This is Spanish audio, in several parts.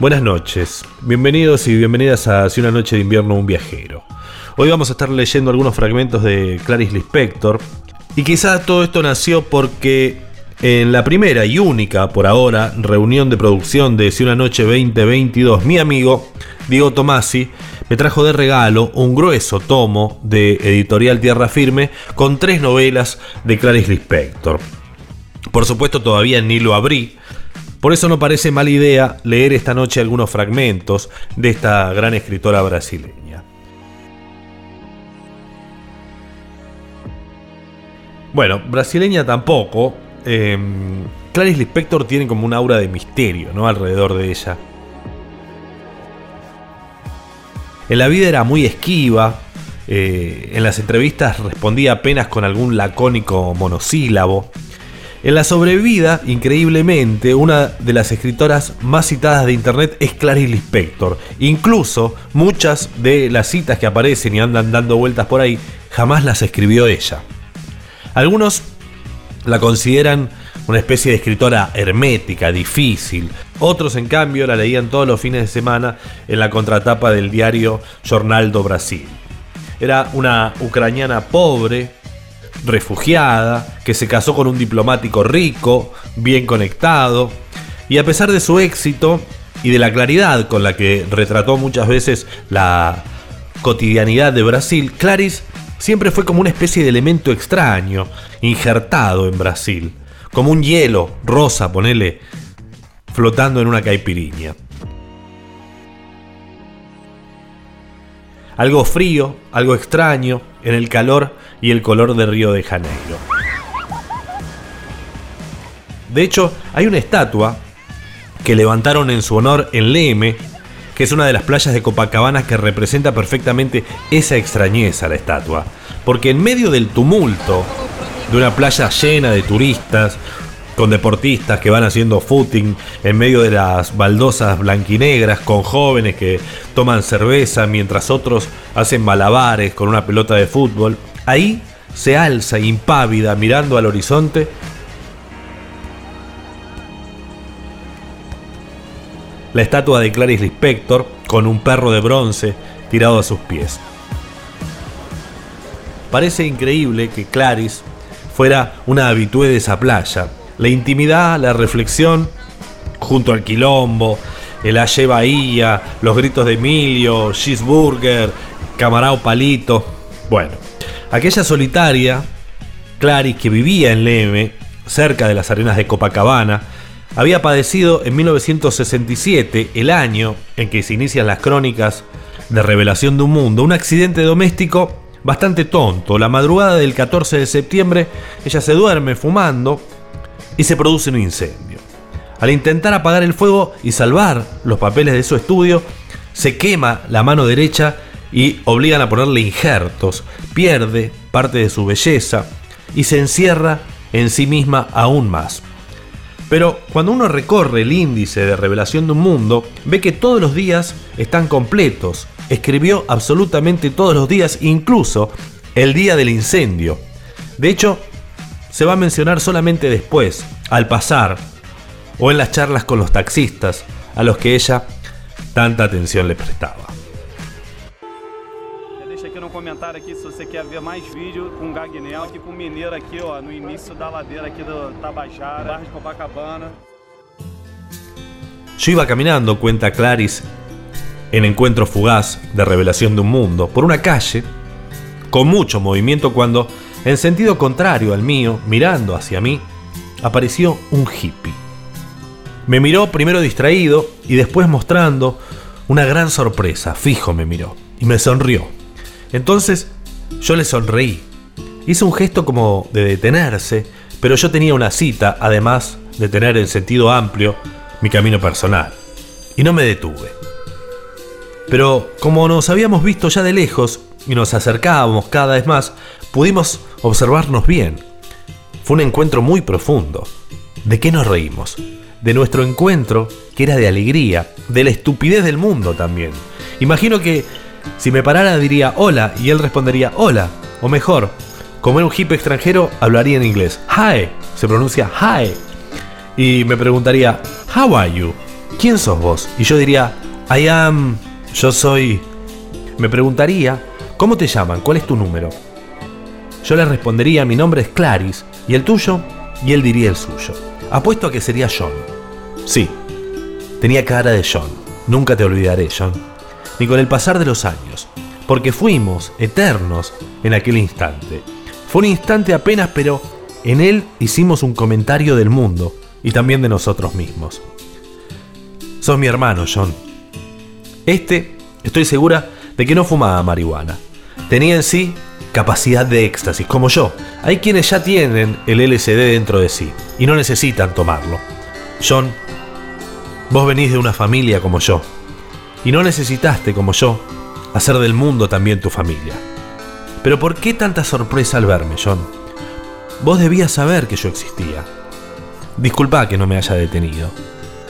Buenas noches, bienvenidos y bienvenidas a Si una noche de invierno un viajero. Hoy vamos a estar leyendo algunos fragmentos de Clarice Lispector y quizá todo esto nació porque en la primera y única, por ahora, reunión de producción de Si una noche 2022, mi amigo Diego Tomasi me trajo de regalo un grueso tomo de editorial Tierra Firme con tres novelas de Clarice Lispector. Por supuesto todavía ni lo abrí, por eso no parece mala idea leer esta noche algunos fragmentos de esta gran escritora brasileña. Bueno, brasileña tampoco. Eh, Clarice Lispector tiene como un aura de misterio, ¿no? Alrededor de ella. En la vida era muy esquiva. Eh, en las entrevistas respondía apenas con algún lacónico monosílabo. En la sobrevida, increíblemente, una de las escritoras más citadas de internet es Clarice Lispector. Incluso muchas de las citas que aparecen y andan dando vueltas por ahí, jamás las escribió ella. Algunos la consideran una especie de escritora hermética, difícil. Otros, en cambio, la leían todos los fines de semana en la contratapa del diario Jornal do Brasil. Era una ucraniana pobre, refugiada, que se casó con un diplomático rico, bien conectado, y a pesar de su éxito y de la claridad con la que retrató muchas veces la cotidianidad de Brasil, Clarice siempre fue como una especie de elemento extraño, injertado en Brasil, como un hielo rosa, ponele, flotando en una caipiriña. Algo frío, algo extraño, en el calor y el color de Río de Janeiro. De hecho, hay una estatua que levantaron en su honor en Leme, que es una de las playas de Copacabana que representa perfectamente esa extrañeza la estatua. Porque en medio del tumulto de una playa llena de turistas, con deportistas que van haciendo footing en medio de las baldosas blanquinegras, con jóvenes que toman cerveza mientras otros hacen malabares con una pelota de fútbol, ahí se alza impávida mirando al horizonte la estatua de Clarice Lispector con un perro de bronce tirado a sus pies. Parece increíble que Clarice fuera una habitué de esa playa. La intimidad, la reflexión, junto al quilombo, el Aye Bahía, los gritos de Emilio, Cheeseburger, Camarao Palito. Bueno, aquella solitaria, Clarice, que vivía en Leme, cerca de las arenas de Copacabana, había padecido en 1967, el año en que se inician las crónicas de Revelación de un Mundo, un accidente doméstico bastante tonto. La madrugada del 14 de septiembre, ella se duerme fumando y se produce un incendio. Al intentar apagar el fuego y salvar los papeles de su estudio, se quema la mano derecha y obligan a ponerle injertos, pierde parte de su belleza y se encierra en sí misma aún más. Pero cuando uno recorre el índice de revelación de un mundo, ve que todos los días están completos. Escribió absolutamente todos los días, incluso el día del incendio. De hecho, se va a mencionar solamente después, al pasar, o en las charlas con los taxistas, a los que ella tanta atención le prestaba. Deixa aqui no comentário aqui se você quer ver mais vídeo com Gagnel aqui com Mineiro aqui, ó, no início da ladeira aqui do Tabajara, bairro de Copacabana. Yo iba caminando, cuenta Clarice, en encuentro fugaz de revelación de un mundo, por una calle, con mucho movimiento cuando, en sentido contrario al mío, mirando hacia mí, apareció un hippie. Me miró primero distraído y después mostrando una gran sorpresa, fijo me miró, y me sonrió. Entonces yo le sonreí. Hice un gesto como de detenerse, pero yo tenía una cita, además de tener en sentido amplio mi camino personal. Y no me detuve. Pero como nos habíamos visto ya de lejos y nos acercábamos cada vez más, pudimos observarnos bien. Fue un encuentro muy profundo. ¿De qué nos reímos? De nuestro encuentro, que era de alegría, de la estupidez del mundo también. Imagino que si me parara diría hola y él respondería hola. O mejor, como era un hippie extranjero, hablaría en inglés. Hi, se pronuncia hi. Y me preguntaría, how are you? ¿quién sos vos? Y yo diría, I am, yo soy... Me preguntaría, ¿cómo te llaman? ¿Cuál es tu número? Yo le respondería, mi nombre es Clarice, ¿y el tuyo? Y él diría el suyo. Apuesto a que sería John. Sí, tenía cara de John. Nunca te olvidaré, John. Ni con el pasar de los años, porque fuimos eternos en aquel instante. Fue un instante apenas, pero en él hicimos un comentario del mundo y también de nosotros mismos. Sos mi hermano, John. Este, estoy segura de que no fumaba marihuana. Tenía en sí capacidad de éxtasis, como yo. Hay quienes ya tienen el LSD dentro de sí y no necesitan tomarlo. John, vos venís de una familia como yo y no necesitaste, como yo, hacer del mundo también tu familia. Pero ¿por qué tanta sorpresa al verme, John? Vos debías saber que yo existía. Disculpa que no me haya detenido,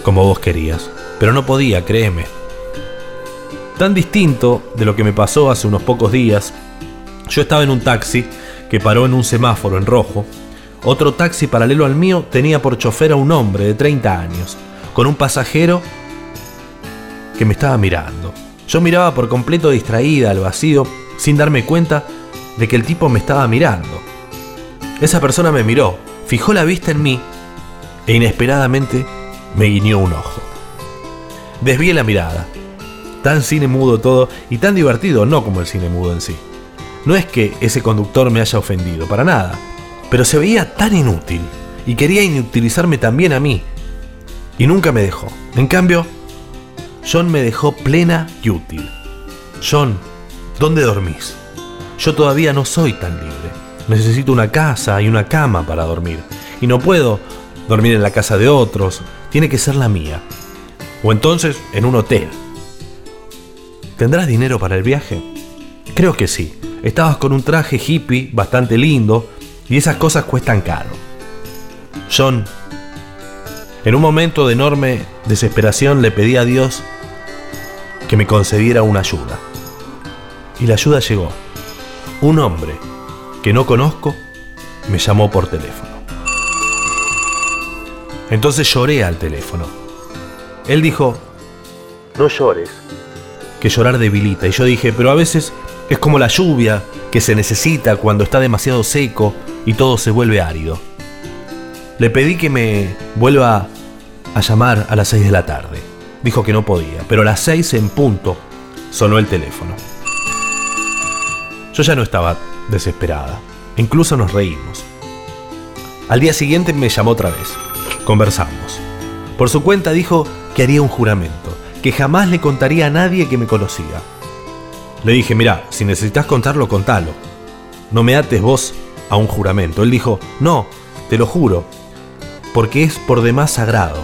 como vos querías, pero no podía, créeme. Tan distinto de lo que me pasó hace unos pocos días, yo estaba en un taxi que paró en un semáforo en rojo. Otro taxi paralelo al mío tenía por chofer a un hombre de 30 años, con un pasajero que me estaba mirando. Yo miraba por completo distraída al vacío, sin darme cuenta de que el tipo me estaba mirando. Esa persona me miró, fijó la vista en mí e inesperadamente me guiñó un ojo. Desvié la mirada. Tan cine mudo todo y tan divertido, no como el cine mudo en sí. No es que ese conductor me haya ofendido, para nada, pero se veía tan inútil y quería inutilizarme también a mí. Y nunca me dejó. En cambio, John me dejó plena y útil. John, ¿dónde dormís? Yo todavía no soy tan libre. Necesito una casa y una cama para dormir. Y no puedo dormir en la casa de otros. Tiene que ser la mía. O entonces en un hotel. ¿Tendrás dinero para el viaje? Creo que sí. Estabas con un traje hippie bastante lindo y esas cosas cuestan caro. John, en un momento de enorme desesperación le pedí a Dios que me concediera una ayuda. Y la ayuda llegó. Un hombre que no conozco me llamó por teléfono. Entonces lloré al teléfono. Él dijo, no llores, que llorar debilita. Y yo dije, pero a veces es como la lluvia que se necesita cuando está demasiado seco y todo se vuelve árido. Le pedí que me vuelva a llamar a las 6 de la tarde. Dijo que no podía, pero a las 6 en punto sonó el teléfono. Yo ya no estaba desesperada. Incluso nos reímos. Al día siguiente me llamó otra vez. Conversamos. Por su cuenta dijo que haría un juramento, que jamás le contaría a nadie que me conocía. Le dije, mira, si necesitas contarlo, contalo. No me ates vos a un juramento. Él dijo, no, te lo juro, porque es por demás sagrado.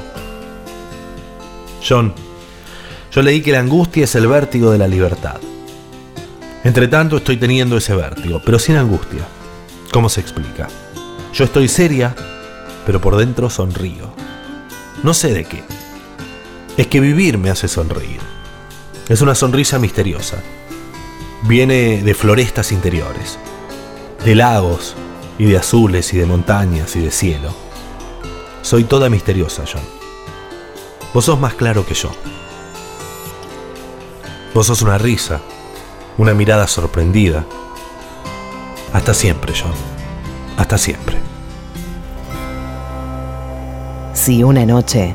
John, yo leí que la angustia es el vértigo de la libertad. Entre tanto estoy teniendo ese vértigo, pero sin angustia. ¿Cómo se explica? Yo estoy seria, pero por dentro sonrío. No sé de qué. Es que vivir me hace sonreír. Es una sonrisa misteriosa. Viene de florestas interiores, de lagos y de azules y de montañas y de cielo. Soy toda misteriosa, John. Vos sos más claro que yo. Vos sos una risa, una mirada sorprendida. Hasta siempre, John. Hasta siempre. Si una noche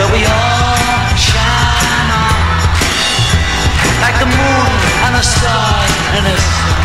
where we all shine on like the moon and the sun. and.